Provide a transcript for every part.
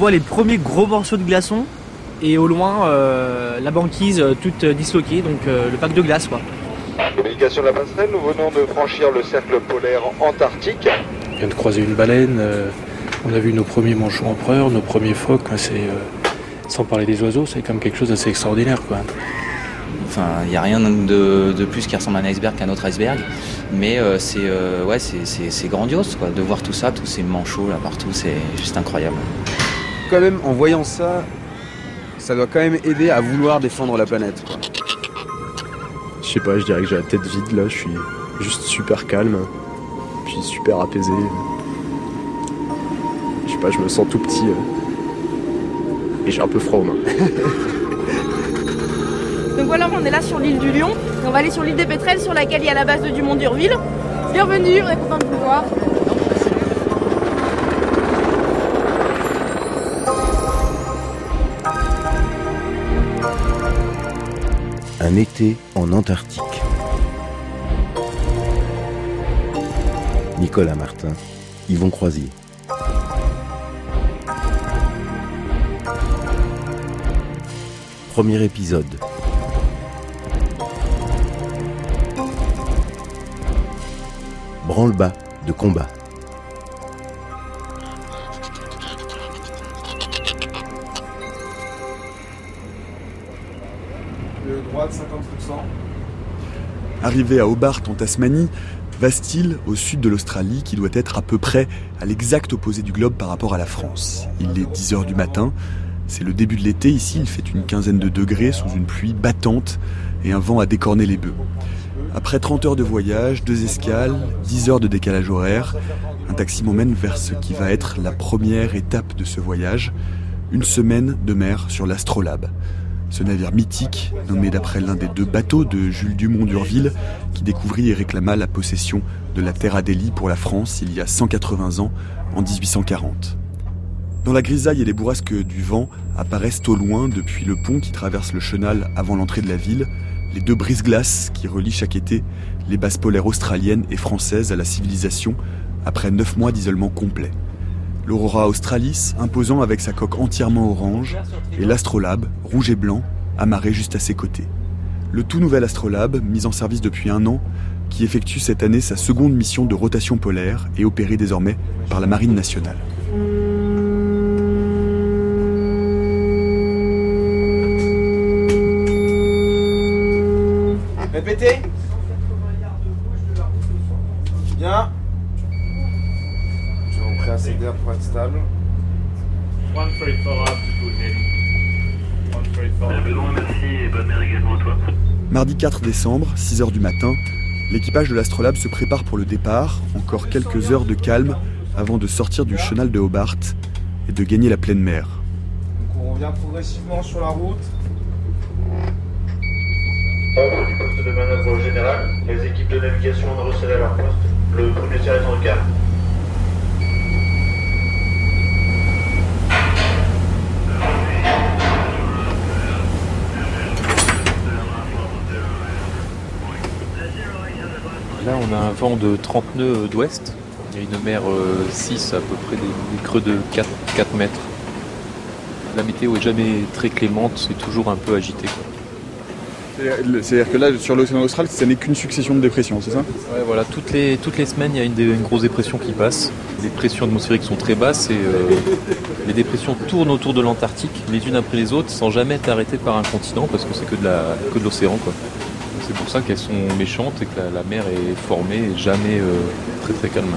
voit les premiers gros morceaux de glaçons et au loin la banquise toute disloquée, donc le pack de glace quoi. Communication de la passerelle, nous venons de franchir le cercle polaire antarctique. On vient de croiser une baleine, on a vu nos premiers manchots empereurs, nos premiers phoques, c'est sans parler des oiseaux, c'est quand même quelque chose d'assez extraordinaire. Quoi. Enfin, il n'y a rien de, plus qui ressemble à un iceberg qu'un autre iceberg. Mais euh, c'est euh, ouais, c'est grandiose quoi, de voir tout ça, tous ces manchots là partout, c'est juste incroyable. Quand même, en voyant ça, ça doit quand même aider à vouloir défendre la planète. Je sais pas, je dirais que j'ai la tête vide là, je suis juste super calme, puis super apaisé. Je sais pas, je me sens tout petit. Euh et j'ai un peu froid aux mains. Donc voilà, on est là sur l'île du Lion. on va aller sur l'île des Pétrels sur laquelle il y a la base de Dumont d'Urville. Bienvenue, on est content de vous voir. Un été en Antarctique. Nicolas Martin, Yvon Croisier. Premier épisode. Branle-bas de combat. Le droit de 50%. Arrivé à Hobart en Tasmanie, vaste île au sud de l'Australie qui doit être à peu près à l'exact opposé du globe par rapport à la France? Il est 10h du matin, c'est le début de l'été ici, il fait une quinzaine de degrés sous une pluie battante et un vent à décorner les bœufs. Après 30 heures de voyage, deux escales, 10 heures de décalage horaire, un taxi m'emmène vers ce qui va être la première étape de ce voyage, une semaine de mer sur l'Astrolabe. Ce navire mythique, nommé d'après l'un des deux bateaux de Jules Dumont d'Urville, qui découvrit et réclama la possession de la Terre Adélie pour la France il y a 180 ans, en 1840. Dans la grisaille et les bourrasques du vent apparaissent au loin, depuis le pont qui traverse le chenal avant l'entrée de la ville, les deux brises-glaces qui relient chaque été les bases polaires australiennes et françaises à la civilisation après neuf mois d'isolement complet. L'Aurora Australis, imposant avec sa coque entièrement orange, et l'Astrolabe, rouge et blanc, amarré juste à ses côtés. Le tout nouvel Astrolabe, mis en service depuis un an, qui effectue cette année sa seconde mission de rotation polaire et opéré désormais par la Marine nationale. 4 décembre, 6h du matin, l'équipage de l'Astrolabe se prépare pour le départ, encore quelques heures de calme avant de sortir du chenal de Hobart et de gagner la pleine mer. Donc on revient progressivement sur la route. Ordre du poste de manœuvre général, les équipes de navigation ont recélé à leur poste. Le premier tir est en le on a un vent de 30 nœuds d'ouest. Il y a une mer 6, euh, à peu près des, creux de 4, 4 mètres. La météo est jamais très clémente, c'est toujours un peu agité. C'est-à-dire que là, sur l'océan austral, ça n'est qu'une succession de dépressions, c'est ça? Ouais, voilà. Toutes les, toutes les semaines, il y a une, grosse dépression qui passe. Les pressions atmosphériques sont très basses et euh, les dépressions tournent autour de l'Antarctique, les unes après les autres, sans jamais être arrêtées par un continent, parce que c'est que de la, que de l'océan, quoi. C'est pour ça qu'elles sont méchantes et que la, mer est formée et jamais euh, très très calme.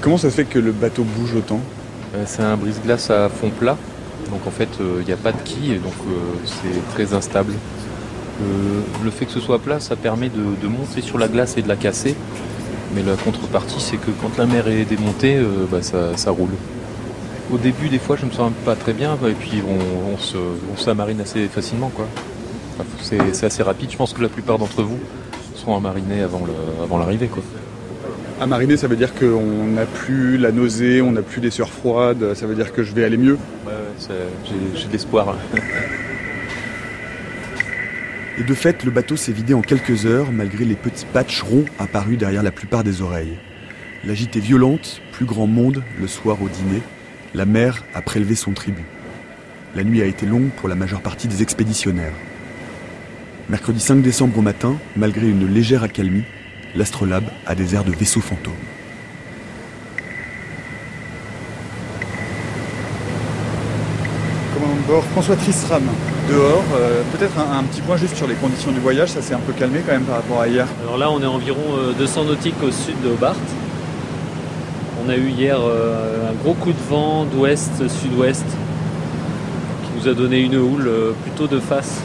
Comment ça se fait que le bateau bouge autant? Euh, C'est un brise-glace à fond plat. Donc en fait, il n'y a pas de quille, donc c'est très instable. Euh, le fait que ce soit plat, ça permet de, monter sur la glace et de la casser. Mais la contrepartie, c'est que quand la mer est démontée, euh, bah, ça, roule. Au début, des fois, je me sens pas très bien, et puis on, on s'amarine assez facilement. quoi. C'est assez rapide. Je pense que la plupart d'entre vous seront amarinés avant l'arrivée. quoi. À mariner, ça veut dire qu'on n'a plus la nausée, on n'a plus des sueurs froides, ça veut dire que je vais aller mieux Ouais, j'ai de l'espoir. Et de fait, le bateau s'est vidé en quelques heures, malgré les petits patchs ronds apparus derrière la plupart des oreilles. La gîte est violente, plus grand monde, le soir au dîner. la mer a prélevé son tribut. La nuit a été longue pour la majeure partie des expéditionnaires. Mercredi 5 décembre au matin, malgré une légère accalmie, l'astrolabe a des airs de vaisseau fantôme. Commandant de bord, François Tristram, dehors. Euh, Peut-être un, un petit point juste sur les conditions du voyage, ça s'est un peu calmé quand même par rapport à hier. Alors là, on est environ euh, 200 nautiques au sud de Hobart. On a eu hier euh, un gros coup de vent d'ouest-sud-ouest qui nous a donné une houle euh, plutôt de face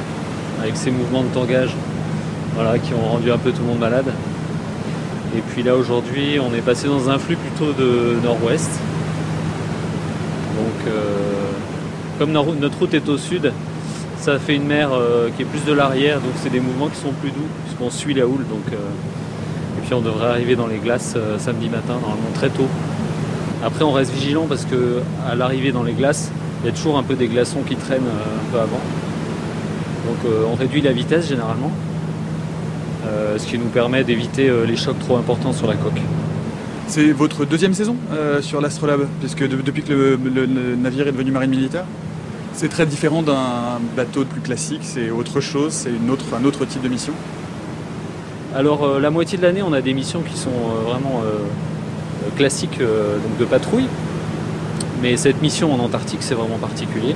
avec ces mouvements de tangage voilà, qui ont rendu un peu tout le monde malade. Et puis là aujourd'hui on est passé dans un flux plutôt de nord-ouest. Donc euh, comme notre route est au sud, ça fait une mer euh, qui est plus de l'arrière, donc c'est des mouvements qui sont plus doux puisqu'on suit la houle. Donc, euh, et puis on devrait arriver dans les glaces samedi matin, normalement très tôt. Après on reste vigilant parce que à l'arrivée dans les glaces, il y a toujours un peu des glaçons qui traînent un peu avant. Donc euh, on réduit la vitesse généralement, euh, ce qui nous permet d'éviter euh, les chocs trop importants sur la coque. C'est votre deuxième saison sur l'Astrolabe, puisque de- depuis que le, le- le navire est devenu marine militaire C'est très différent d'un bateau plus classique, c'est autre chose, c'est une autre, un autre type de mission. Alors la moitié de l'année, on a des missions qui sont vraiment classiques donc de patrouille. Mais cette mission en Antarctique, c'est vraiment particulier.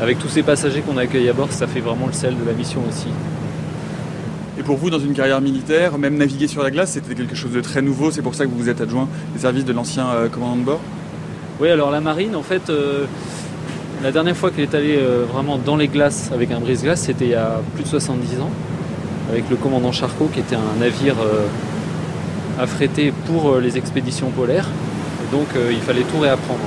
Avec tous ces passagers qu'on accueille à bord, ça fait vraiment le sel de la mission aussi. Et pour vous, dans une carrière militaire, même naviguer sur la glace, c'était quelque chose de très nouveau, c'est pour ça que vous vous êtes adjoint des services de l'ancien euh, commandant de bord? Oui, alors la marine, en fait, euh, la dernière fois qu'elle est allée euh, vraiment dans les glaces avec un brise-glace, c'était il y a plus de 70 ans, avec le commandant Charcot, qui était un navire affrété pour les expéditions polaires. Et donc, il fallait tout réapprendre.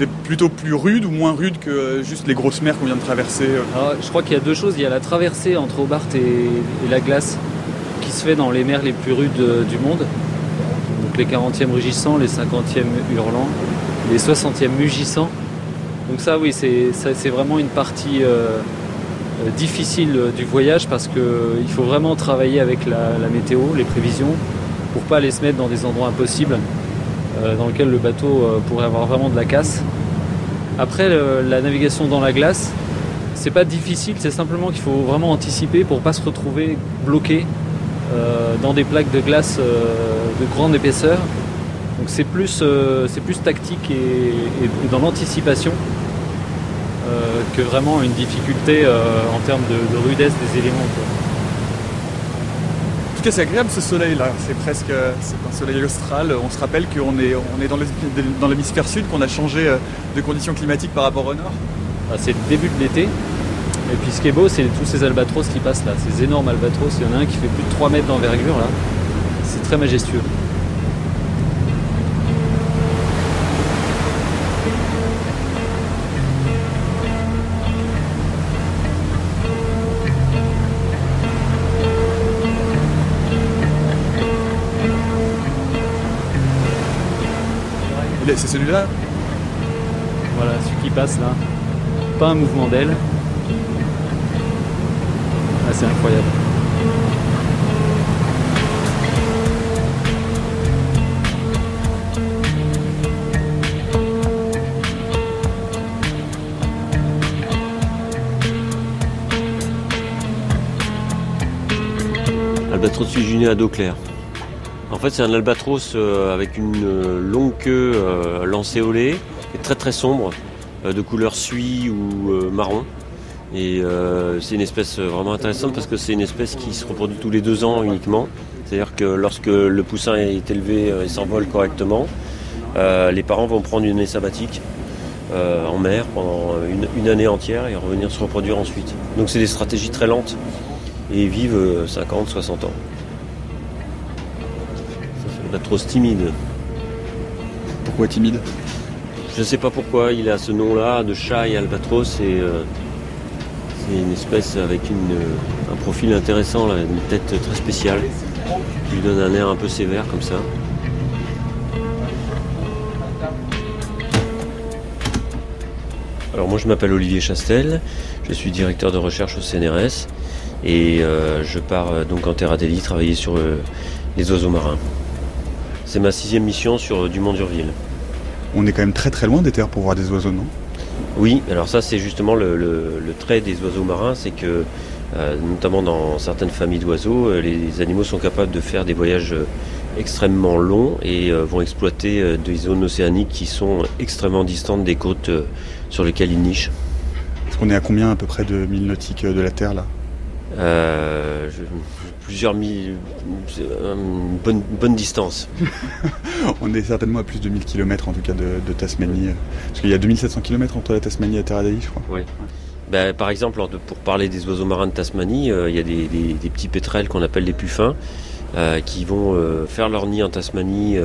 C'est plutôt plus rude ou moins rude que euh, juste les grosses mers qu'on vient de traverser euh je crois qu'il y a deux choses. Il y a la traversée entre Hobart et, la glace qui se fait dans les mers les plus rudes euh, du monde. Donc les 40e rugissants, les 50e hurlants, les 60e mugissants. Donc ça, oui, c'est vraiment une partie difficile du voyage parce qu'il faut vraiment travailler avec la, météo, les prévisions, pour pas aller se mettre dans des endroits impossibles dans lesquels le bateau pourrait avoir vraiment de la casse. Après, la navigation dans la glace, c'est pas difficile, c'est simplement qu'il faut vraiment anticiper pour pas se retrouver bloqué euh, dans des plaques de glace euh, de grande épaisseur. Donc c'est plus, euh, plus tactique et, dans l'anticipation que vraiment une difficulté en termes de, de rudesse des éléments. Tout cas, c'est agréable ce soleil là. C'est presque un soleil austral. On se rappelle qu'on est, on est dans l'hémisphère- dans l'hémisphère sud, qu'on a changé euh, de conditions climatiques par rapport au nord. Ah, c'est le début de l'été. Et puis ce qui est beau, c'est tous ces albatros qui passent là, ces énormes albatros. Il y en a un qui fait plus de 3 mètres d'envergure là. C'est très majestueux. C'est celui-là Voilà, celui qui passe là. Pas un mouvement d'aile. Ah, c'est incroyable. Albatros fusionné à dos clair. En fait, c'est un albatros euh, avec une euh, longue queue euh, lancéolée et très très sombre, de couleur suie ou marron. Et c'est une espèce vraiment intéressante parce que c'est une espèce qui se reproduit tous les deux ans uniquement. C'est-à-dire que lorsque le poussin est élevé et s'envole correctement, les parents vont prendre une année sabbatique en mer pendant une, une année entière et revenir se reproduire ensuite. Donc c'est des stratégies très lentes et ils vivent euh, 50, 60 ans. Timide. Pourquoi timide Je ne sais pas pourquoi il a ce nom-là de chat et albatros et euh, c'est une espèce avec une, euh, un profil intéressant, là, une tête très spéciale qui lui donne un air un peu sévère comme ça. Alors moi je m'appelle Olivier Chastel, je suis directeur de recherche au CNRS et euh, je pars donc en Terre Adélie travailler sur les oiseaux marins. C'est ma sixième mission sur euh, Dumont-Durville. On est quand même très très loin des terres pour voir des oiseaux, non? Oui, alors ça c'est justement le, le- le trait des oiseaux marins, c'est que euh, notamment dans certaines familles d'oiseaux, euh, les animaux sont capables de faire des voyages extrêmement longs et euh, vont exploiter euh, des zones océaniques qui sont extrêmement distantes des côtes sur lesquelles ils nichent. Est-ce qu'on est à combien à peu près de milles nautiques de la Terre là? Euh, je- plusieurs mille, une bonne, bonne distance. On est certainement à plus de 1000 km en tout cas de, de Tasmanie. Parce qu'il y a 2700 km entre la Tasmanie et Terre je crois. Oui. Ben, par exemple, pour parler des oiseaux marins de Tasmanie, euh, il y a des, des- des petits pétrels qu'on appelle les puffins euh, qui vont euh, faire leur nid en Tasmanie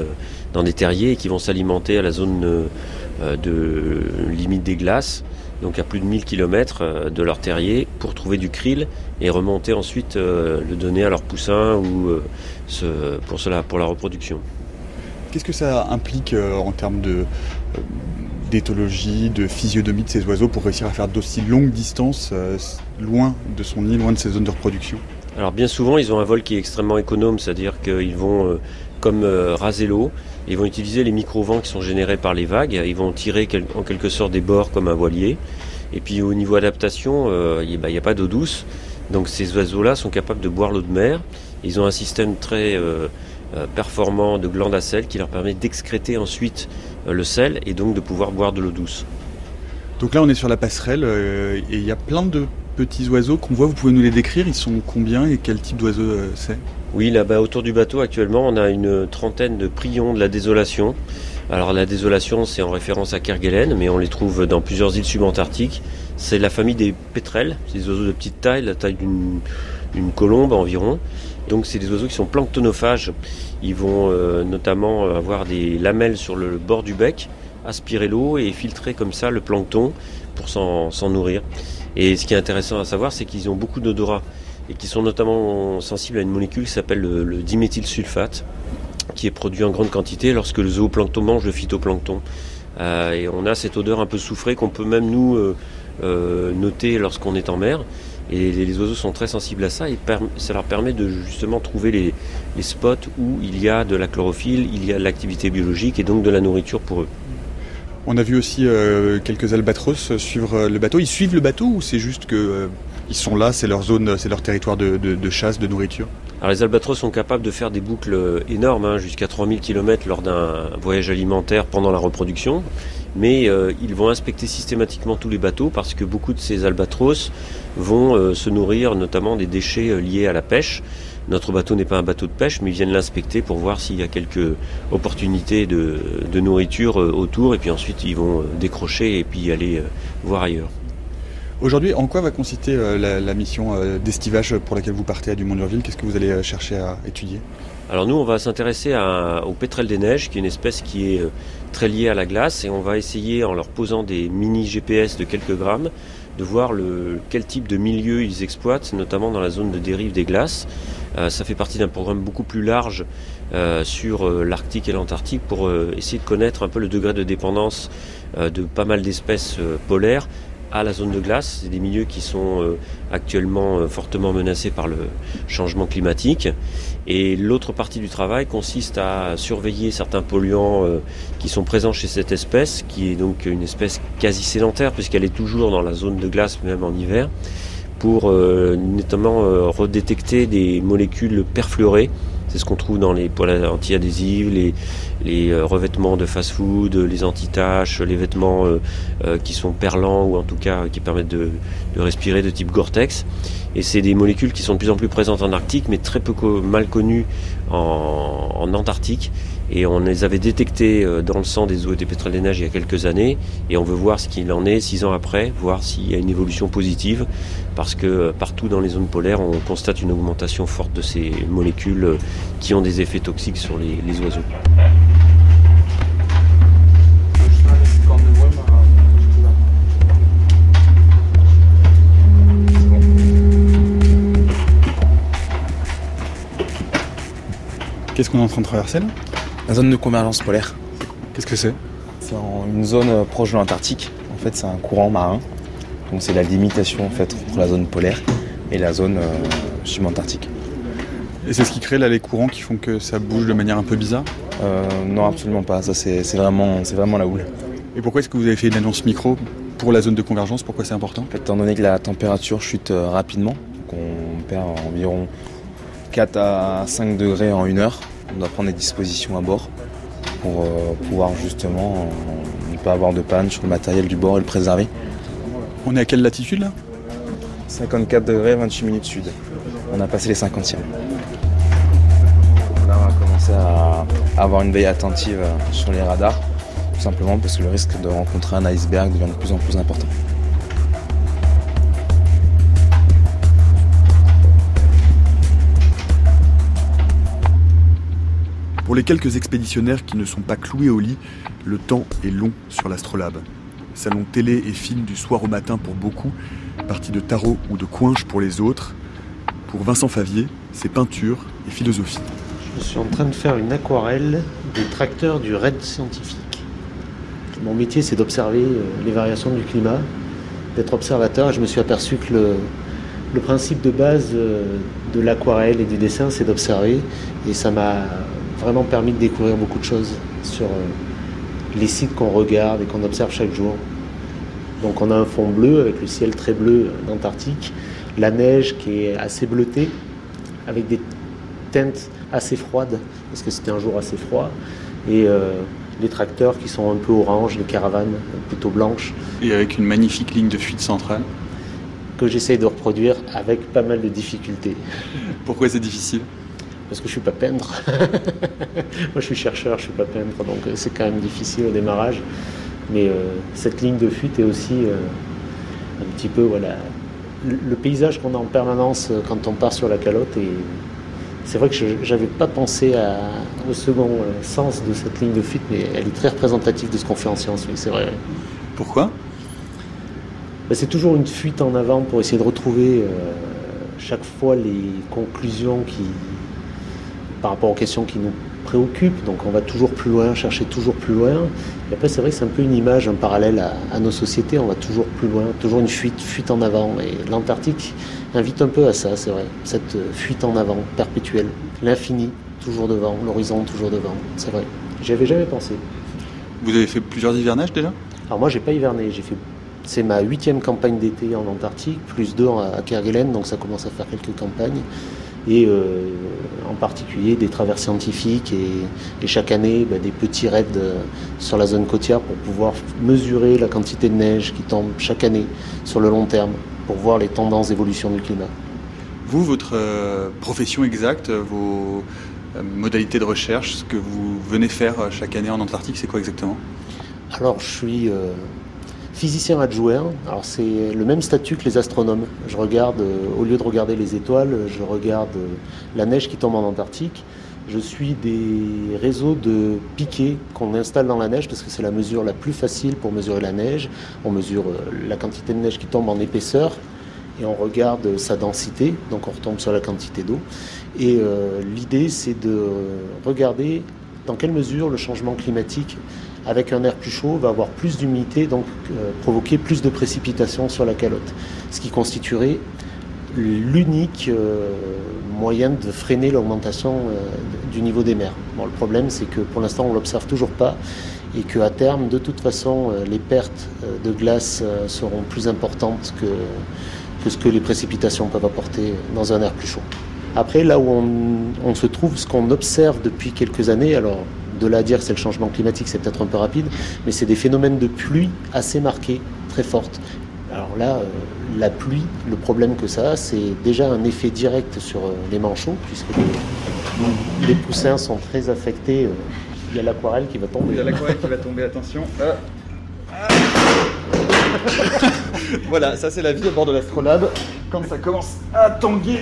dans des terriers et qui vont s'alimenter à la zone de limite des glaces, donc à plus de 1000 km de leur terrier, pour trouver du krill et remonter ensuite euh, le donner à leurs poussins ou euh, ce- pour, cela, pour la reproduction. Qu'est-ce que ça implique euh, en termes de euh, d'éthologie, de physionomie de ces oiseaux pour réussir à faire d'aussi longues distances euh, loin de son nid, loin de ses zones de reproduction? Alors bien souvent, ils ont un vol qui est extrêmement économe, c'est-à-dire qu'ils vont, euh, comme euh, raser l'eau, ils vont utiliser les micro-vents qui sont générés par les vagues, ils vont tirer en quelque sorte des bords comme un voilier. Et puis au niveau adaptation, euh, il n'y a pas d'eau douce, donc ces oiseaux-là sont capables de boire l'eau de mer. Ils ont un système très euh, euh, performant de glandes à sel qui leur permet d'excréter ensuite euh, le sel et donc de pouvoir boire de l'eau douce. Donc là on est sur la passerelle euh, et il y a plein de petits oiseaux qu'on voit, vous pouvez nous les décrire, ils sont combien et quel type d'oiseaux euh, c'est? Oui, là-bas autour du bateau, actuellement, on a une trentaine de prions de la désolation. Alors la désolation, c'est en référence à Kerguelen, mais on les trouve dans plusieurs îles subantarctiques. C'est la famille des pétrels, c'est des oiseaux de petite taille, la taille d'une colombe environ. Donc c'est des oiseaux qui sont planctonophages. Ils vont euh, notamment avoir des lamelles sur le bord du bec, aspirer l'eau et filtrer comme ça le plancton pour s'en nourrir. Et ce qui est intéressant à savoir, c'est qu'ils ont beaucoup d'odorat et qui sont notamment sensibles à une molécule qui s'appelle le, le diméthylsulfate, qui est produit en grande quantité lorsque le zooplancton mange le phytoplancton. Euh, et on a cette odeur un peu soufrée qu'on peut même nous euh, euh, noter lorsqu'on est en mer. Et les, oiseaux sont très sensibles à ça et ça leur permet de justement trouver les, les spots où il y a de la chlorophylle, il y a de l'activité biologique et donc de la nourriture pour eux. On a vu aussi quelques albatros suivre le bateau. Ils suivent le bateau ou c'est juste que ils sont là, c'est leur zone, c'est leur territoire de, chasse, de nourriture Alors les albatros sont capables de faire des boucles énormes, hein, jusqu'à 3000 km lors d'un voyage alimentaire pendant la reproduction, mais euh, ils vont inspecter systématiquement tous les bateaux parce que beaucoup de ces albatros vont euh, se nourrir notamment des déchets euh, liés à la pêche. Notre bateau n'est pas un bateau de pêche, mais ils viennent l'inspecter pour voir s'il y a quelques opportunités de, de nourriture autour, et puis ensuite ils vont décrocher et puis aller voir ailleurs. Aujourd'hui, en quoi va consister euh, la, mission euh, d'estivage pour laquelle vous partez à Dumont-Durville? Qu'est-ce que vous allez euh, chercher à étudier? Alors nous, on va s'intéresser au pétrel des neiges, qui est une espèce qui est très liée à la glace, et on va essayer, en leur posant des mini GPS de quelques grammes, de voir quel type de milieu ils exploitent, notamment dans la zone de dérive des glaces. Ça fait partie d'un programme beaucoup plus large sur l'Arctique et l'Antarctique pour essayer de connaître un peu le degré de dépendance de pas mal d'espèces polaires à la zone de glace. C'est des milieux qui sont euh, actuellement euh, fortement menacés par le changement climatique. Et l'autre partie du travail consiste à surveiller certains polluants euh, qui sont présents chez cette espèce, qui est donc une espèce quasi sédentaire puisqu'elle est toujours dans la zone de glace même en hiver, pour notamment redétecter des molécules perfluorées. C'est ce qu'on trouve dans les poils anti-adhésives, les, les euh, revêtements de fast-food, les anti-taches, les vêtements euh, euh, qui sont perlants ou en tout cas qui permettent de, respirer de type Gore-Tex. Et c'est des molécules qui sont de plus en plus présentes en Arctique, mais très peu mal connues en, Antarctique. Et on les avait détectées dans le sang des eaux et des pétrels des neiges il y a quelques années. Et on veut voir ce qu'il en est six ans après, voir s'il y a une évolution positive. Parce que partout dans les zones polaires, on constate une augmentation forte de ces molécules qui ont des effets toxiques sur les oiseaux. Qu'est-ce qu'on est en train de traverser là La zone de convergence polaire. Qu'est-ce que c'est C'est une zone euh, proche de l'Antarctique. En fait, c'est un courant marin. Donc, c'est la limitation en fait entre la zone polaire et la zone euh, subantarctique. Et c'est ce qui crée là les courants qui font que ça bouge de manière un peu bizarre Euh, non, absolument pas. Ça, c'est vraiment, vraiment la houle. Et pourquoi est-ce que vous avez fait une annonce micro pour la zone de convergence? Pourquoi c'est important? En fait, étant donné que la température chute euh, rapidement, qu'on perd environ 4 à 5 degrés en une heure, on doit prendre des dispositions à bord pour euh, pouvoir justement euh, ne pas avoir de panne sur le matériel du bord et le préserver. On est à quelle latitude là? 54 degrés, 28 minutes sud. On a passé les 50e. Là, on va commencer à avoir une veille attentive euh, sur les radars, tout simplement parce que le risque de rencontrer un iceberg devient de plus en plus important. Pour les quelques expéditionnaires qui ne sont pas cloués au lit, le temps est long sur l'Astrolabe. Salon télé et film du soir au matin pour beaucoup, partie de tarot ou de coinche pour les autres. Pour Vincent Favier, c'est peinture et philosophie. Je suis en train de faire une aquarelle des tracteurs du raid scientifique. Mon métier, c'est d'observer euh, les variations du climat, d'être observateur. Je me suis aperçu que le, le principe de base euh, de l'aquarelle et du dessin, c'est d'observer. Et ça m'a vraiment permis de découvrir beaucoup de choses sur euh, les sites qu'on regarde et qu'on observe chaque jour. Donc on a un fond bleu avec le ciel très bleu d'Antarctique, la neige qui est assez bleutée, avec des teintes assez froides, parce que c'était un jour assez froid, et euh, les tracteurs qui sont un peu orange, les caravanes plutôt blanches, Et avec une magnifique ligne de fuite centrale. que j'essaye de reproduire avec pas mal de difficultés. Pourquoi c'est difficile? Parce que je suis pas peintre. Moi je suis chercheur, je suis pas peintre, donc euh, c'est quand même difficile au démarrage. Mais euh, cette ligne de fuite est aussi euh, un petit peu voilà le, le paysage qu'on a en permanence quand on part sur la calotte. Et c'est vrai que je n'avais pas pensé à- au second sens de cette ligne de fuite, mais elle est très représentative de ce qu'on fait en science. Oui, c'est vrai. Pourquoi? Ben, c'est toujours une fuite en avant pour essayer de retrouver euh, chaque fois les conclusions qui, par rapport aux questions qui nous préoccupent. Donc on va toujours plus loin, chercher toujours plus loin. Et après c'est vrai que c'est un peu une image, un parallèle à, à nos sociétés. On va toujours plus loin, toujours une fuite, fuite en avant. Et l'Antarctique invite un peu à ça, c'est vrai. Cette fuite en avant perpétuelle, l'infini toujours devant, l'horizon toujours devant. C'est vrai. J'y avais jamais pensé. Vous avez fait plusieurs hivernages déjà? Alors moi, j'ai pas hiverné. J'ai fait, c'est ma huitième campagne d'été en Antarctique, plus deux à Kerguelen, donc ça commence à faire quelques campagnes. Et euh, en particulier des traversées scientifiques et, et chaque année bah, des petits raids euh, sur la zone côtière pour pouvoir mesurer la quantité de neige qui tombe chaque année sur le long terme pour voir les tendances d'évolution du climat. Vous, votre euh, profession exacte, vos modalités de recherche, ce que vous venez faire chaque année en Antarctique, c'est quoi exactement? Alors, je suis euh, physicien adjoint. C'est le même statut que les astronomes. Je regarde, euh, au lieu de regarder les étoiles, je regarde euh, la neige qui tombe en Antarctique. Je suis des réseaux de piquets qu'on installe dans la neige parce que c'est la mesure la plus facile pour mesurer la neige. On mesure euh, la quantité de neige qui tombe en épaisseur et on regarde sa densité, donc on retombe sur la quantité d'eau. Et l'idée, c'est de regarder dans quelle mesure le changement climatique, avec un air plus chaud, va avoir plus d'humidité, donc euh, provoquer plus de précipitations sur la calotte, ce qui constituerait l'unique euh, moyen de freiner l'augmentation euh, du niveau des mers. Bon, le problème, c'est que pour l'instant, on l'observe toujours pas et qu'à terme, de toute façon, les pertes de glace seront plus importantes que, ce que les précipitations peuvent apporter dans un air plus chaud. Après, là où on se trouve, ce qu'on observe depuis quelques années, alors de là à dire que c'est le changement climatique, c'est peut-être un peu rapide, mais c'est des phénomènes de pluie assez marqués, très fortes. Alors là, euh, la pluie, le problème que ça a, c'est déjà un effet direct sur euh, les manchots, puisque les, les poussins sont très affectés. euh, il y a l'aquarelle qui va tomber. Il y a l'aquarelle qui va tomber, attention. Ah. voilà, ça c'est la vie à bord de l'Astrolabe. Quand ça commence à tanguer.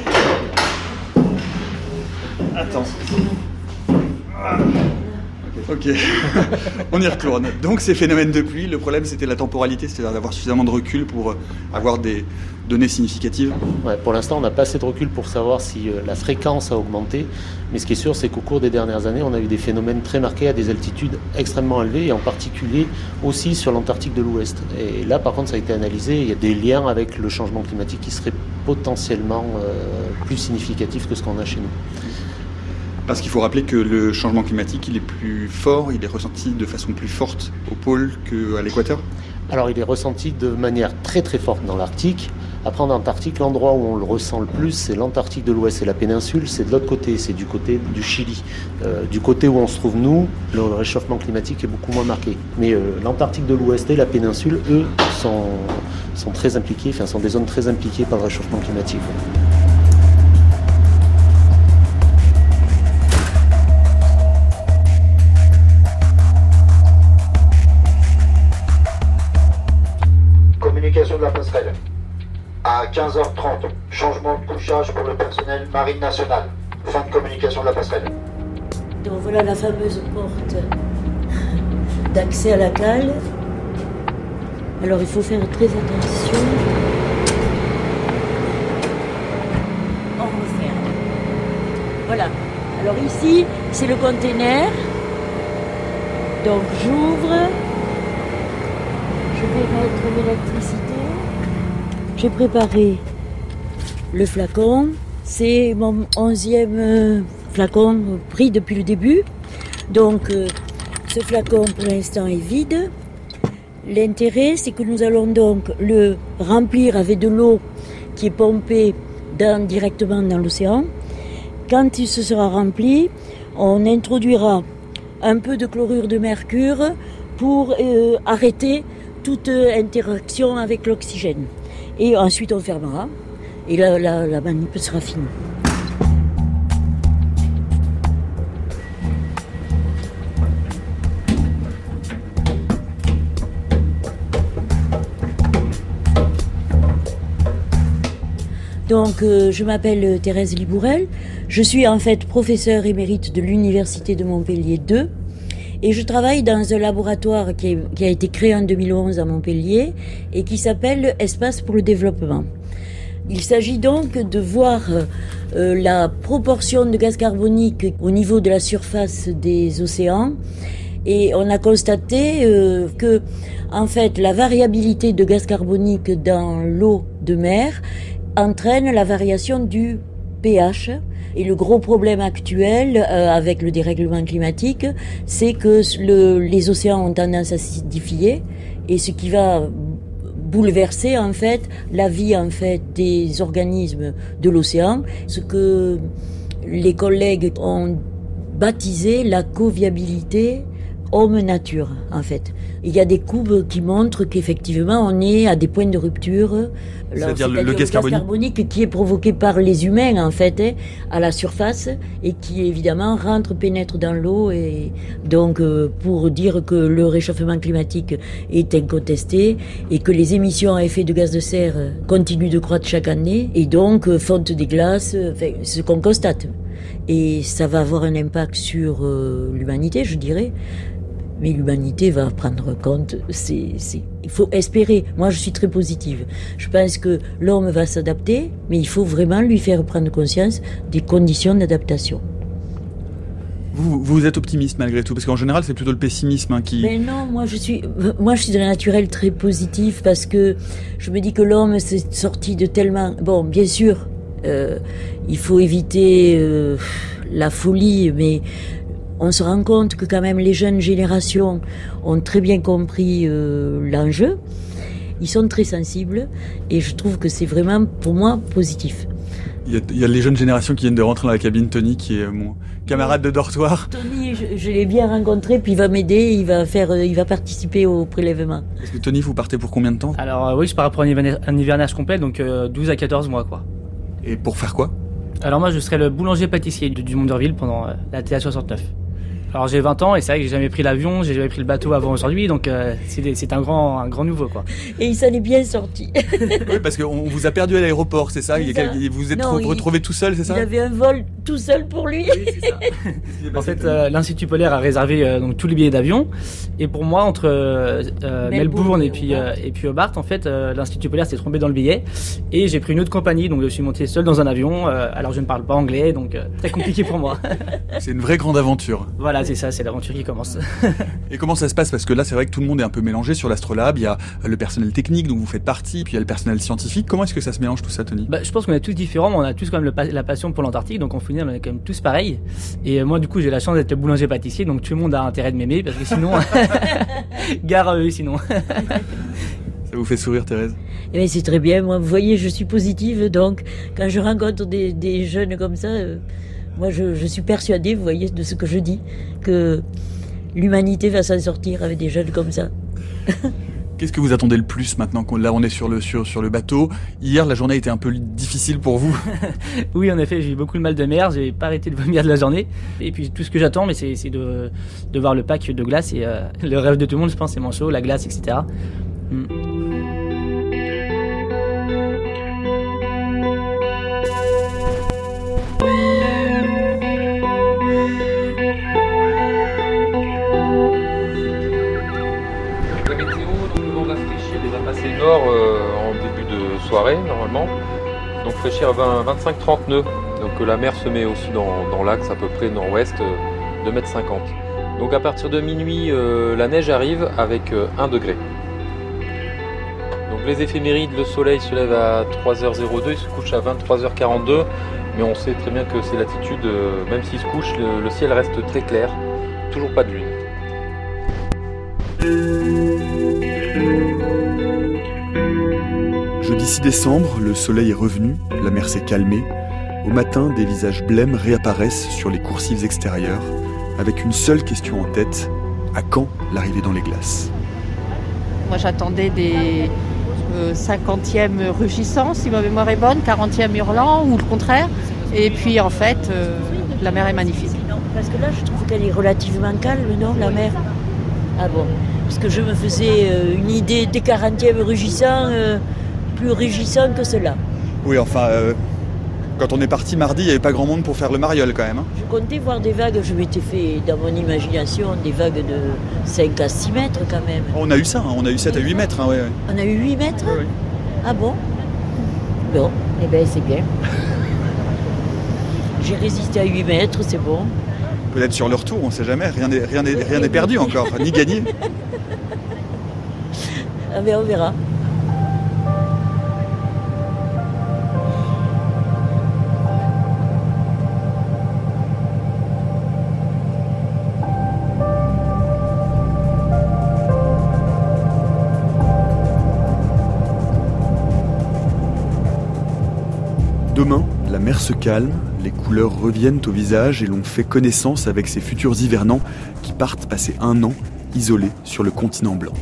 Attends. Ah. Ok, on y retourne. Donc ces phénomènes de pluie, le problème c'était la temporalité, c'est-à-dire d'avoir suffisamment de recul pour euh, avoir des données significatives. Ouais, pour l'instant, on n'a pas assez de recul pour savoir si euh, la fréquence a augmenté. Mais ce qui est sûr, c'est qu'au cours des dernières années, on a eu des phénomènes très marqués à des altitudes extrêmement élevées, et en particulier aussi sur l'Antarctique de l'Ouest. Et là, par contre, ça a été analysé. Il y a des liens avec le changement climatique qui seraient potentiellement euh, plus significatifs que ce qu'on a chez nous. Parce qu'il faut rappeler que le changement climatique, il est plus fort, il est ressenti de façon plus forte au pôle qu'à l'équateur Alors il est ressenti de manière très très forte dans l'Arctique. Après en Antarctique, l'endroit où on le ressent le plus, c'est l'Antarctique de l'Ouest et la péninsule, c'est de l'autre côté, c'est du côté du Chili. Euh, du côté où on se trouve nous, le réchauffement climatique est beaucoup moins marqué. Mais euh, l'Antarctique de l'Ouest et la péninsule, eux, sont, sont très impliqués, enfin sont des zones très impliquées par le réchauffement climatique. 15h30, changement de couchage pour le personnel marine nationale. Fin de communication de la passerelle. Donc voilà la fameuse porte d'accès à la cale. Alors il faut faire très attention. On referme. Voilà. Alors ici, c'est le container. Donc j'ouvre. Je vais mettre l'électricité. J'ai préparé le flacon. C'est mon onzième euh, flacon pris depuis le début. Donc euh, ce flacon pour l'instant est vide. L'intérêt c'est que nous allons donc le remplir avec de l'eau qui est pompée directement dans l'océan. Quand il se sera rempli, on introduira un peu de chlorure de mercure pour euh, arrêter toute interaction avec l'oxygène. Et ensuite on fermera et la, la, manip sera finie. Donc, euh, je m'appelle Thérèse Libourel. Je suis en fait professeure émérite de l'Université de Montpellier 2. Et je travaille dans un laboratoire qui, a été créé en 2011 à Montpellier et qui s'appelle Espace pour le développement. Il s'agit donc de voir euh, la proportion de gaz carbonique au niveau de la surface des océans et on a constaté euh, que, en fait, la variabilité de gaz carbonique dans l'eau de mer entraîne la variation du pH. Et le gros problème actuel euh, avec le dérèglement climatique, c'est que le- les océans ont tendance à s'acidifier. Et ce qui va bouleverser en fait la vie en fait des organismes de l'océan, ce que les collègues ont baptisé la coviabilité homme-nature, en fait. Il y a des courbes qui montrent qu'effectivement, on est à des points de rupture. C'est-à-dire le- le gaz carbonique qui est provoqué par les humains, en fait, hein, à la surface, et qui, évidemment, rentre, pénètre dans l'eau. Et donc, euh, pour dire que le réchauffement climatique est incontesté, et que les émissions à effet de gaz de serre continuent de croître chaque année, et donc, euh, fonte des glaces, euh, enfin, ce qu'on constate. Et ça va avoir un impact sur euh, l'humanité, je dirais. Mais l'humanité va prendre compte. C'est, il faut espérer. Moi, je suis très positive. Je pense que l'homme va s'adapter, mais il faut vraiment lui faire prendre conscience des conditions d'adaptation. Vous, vous êtes optimiste malgré tout, parce qu'en général, c'est plutôt le pessimisme hein, qui. Mais non, moi je suis, moi je suis de la naturelle très positive parce que je me dis que l'homme s'est sorti de tellement. Bon, bien sûr, euh, il faut éviter euh, la folie, mais on se rend compte que quand même les jeunes générations ont très bien compris euh, l'enjeu. Ils sont très sensibles et je trouve que c'est vraiment pour moi positif. Il y, a, il y a les jeunes générations qui viennent de rentrer dans la cabine. Tony, qui est mon camarade de dortoir. Tony, je, je l'ai bien rencontré, puis il va m'aider, il va faire, euh, il va participer au prélèvement. Est-ce que Tony, vous partez pour combien de temps? Alors euh, oui, je pars pour un hivernage, un hivernage complet, donc euh, 12 à 14 mois quoi. Et pour faire quoi? Alors moi je serai le boulanger pâtissier du Dumont d'Urville pendant euh, la TA 69. Alors j'ai 20 ans et c'est vrai que j'ai jamais pris l'avion, j'ai jamais pris le bateau avant aujourd'hui, donc euh, c'est un grand, un grand nouveau quoi. Et il s'en est bien sorti. Oui, parce qu'on vous a perdu à l'aéroport, c'est ça, Il quel- ça. Vous vous êtes Non, re- il- retrouvé tout seul, c'est ça? Il avait un vol tout seul pour lui. En fait, euh, l'Institut polaire a réservé euh, donc tous les billets d'avion. Et pour moi, entre Melbourne Melbourne et puis euh, et puis Hobart, en fait, euh, l'Institut polaire s'est trompé dans le billet. Et j'ai pris une autre compagnie, donc je suis monté seul dans un avion. euh, alors je ne parle pas anglais, donc euh, très compliqué pour moi. C'est une vraie grande aventure. voilà, Voilà, c'est ça, c'est l'aventure qui commence. Et comment ça se passe? Parce que là, c'est vrai que tout le monde est un peu mélangé sur l'Astrolabe. Il y a le personnel technique dont vous faites partie, puis il y a le personnel scientifique. Comment est-ce que ça se mélange tout ça, Tony? Bah, Je pense qu'on est tous différents, mais on a tous quand même le pa- la passion pour l'Antarctique, donc on finit, on est quand même tous pareils. Et euh, moi, du coup, j'ai la chance d'être boulanger-pâtissier, donc tout le monde a intérêt de m'aimer, parce que sinon, gare à eux, sinon. Ça vous fait sourire, Thérèse? Eh bien, c'est très bien. Moi, vous voyez, je suis positive, donc quand je rencontre des, des jeunes comme ça, euh, moi, je, je suis persuadée, vous voyez, de ce que je dis, que l'humanité va s'en sortir avec des jeunes comme ça. Qu'est-ce que vous attendez le plus maintenant qu'on là on est sur le sur, sur le bateau? Hier la journée était un peu difficile pour vous. oui, en effet, j'ai eu beaucoup de mal de mer, j'ai pas arrêté de vomir de la journée. Et puis tout ce que j'attends, mais c'est c'est de, de voir le pack de glace et euh, le rêve de tout le monde, je pense, c'est manchot, la glace, etc. Mm. Euh, en début de soirée normalement. Donc fraîchir à 20 25-30 nœuds. Donc euh, la mer se met aussi dans, dans l'axe à peu près nord-ouest, euh, 2 mètres 50. Donc à partir de minuit, euh, la neige arrive avec euh, 1 degré. Donc les éphémérides, le soleil se lève à 3h02, il se couche à 23h42. Mais on sait très bien que c'est latitude, euh, même s'il se couche, le ciel reste très clair. Toujours pas de lune. 6 décembre, le soleil est revenu, la mer s'est calmée. Au matin, des visages blêmes réapparaissent sur les coursives extérieures, avec une seule question en tête à quand l'arrivée dans les glaces? Moi j'attendais des euh, 50e rugissants, si ma mémoire est bonne, 40e hurlant ou le contraire. Et puis en fait, euh, la mer est magnifique. Parce que là, je trouve qu'elle est relativement calme, non, la mer? Ah bon? Parce que je me faisais euh, une idée des 40e rugissants, euh, plus que cela. Oui, enfin, euh, quand on est parti mardi, il n'y avait pas grand monde pour faire le mariole quand même. hein. Je comptais voir des vagues, je m'étais fait dans mon imagination des vagues de 5 à 6 mètres quand même. On a eu ça, hein, on a eu 7 à 8 mètres. hein, ouais, ouais. On a eu 8 mètres Ah bon? Bon, eh bien c'est bien. J'ai résisté à 8 mètres, c'est bon. Peut-être sur le retour, on sait jamais, rien n'est rien n'est- rien n'est perdu encore, ni gagné. Ah ben on verra. Demain, la mer se calme, les couleurs reviennent au visage et l'on fait connaissance avec ces futurs hivernants qui partent passer un an isolés sur le continent blanc.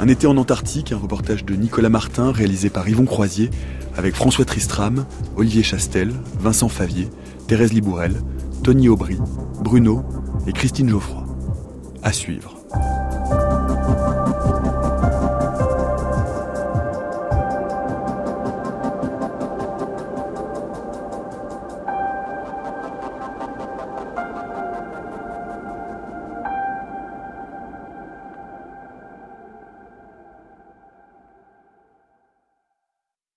Un été en Antarctique, un reportage de Nicolas Martin réalisé par Yvon Croisier avec François Tristram, Olivier Chastel, Vincent Favier, Thérèse Libourel, Tony Aubry, Bruno et Christine Geoffroy. À suivre.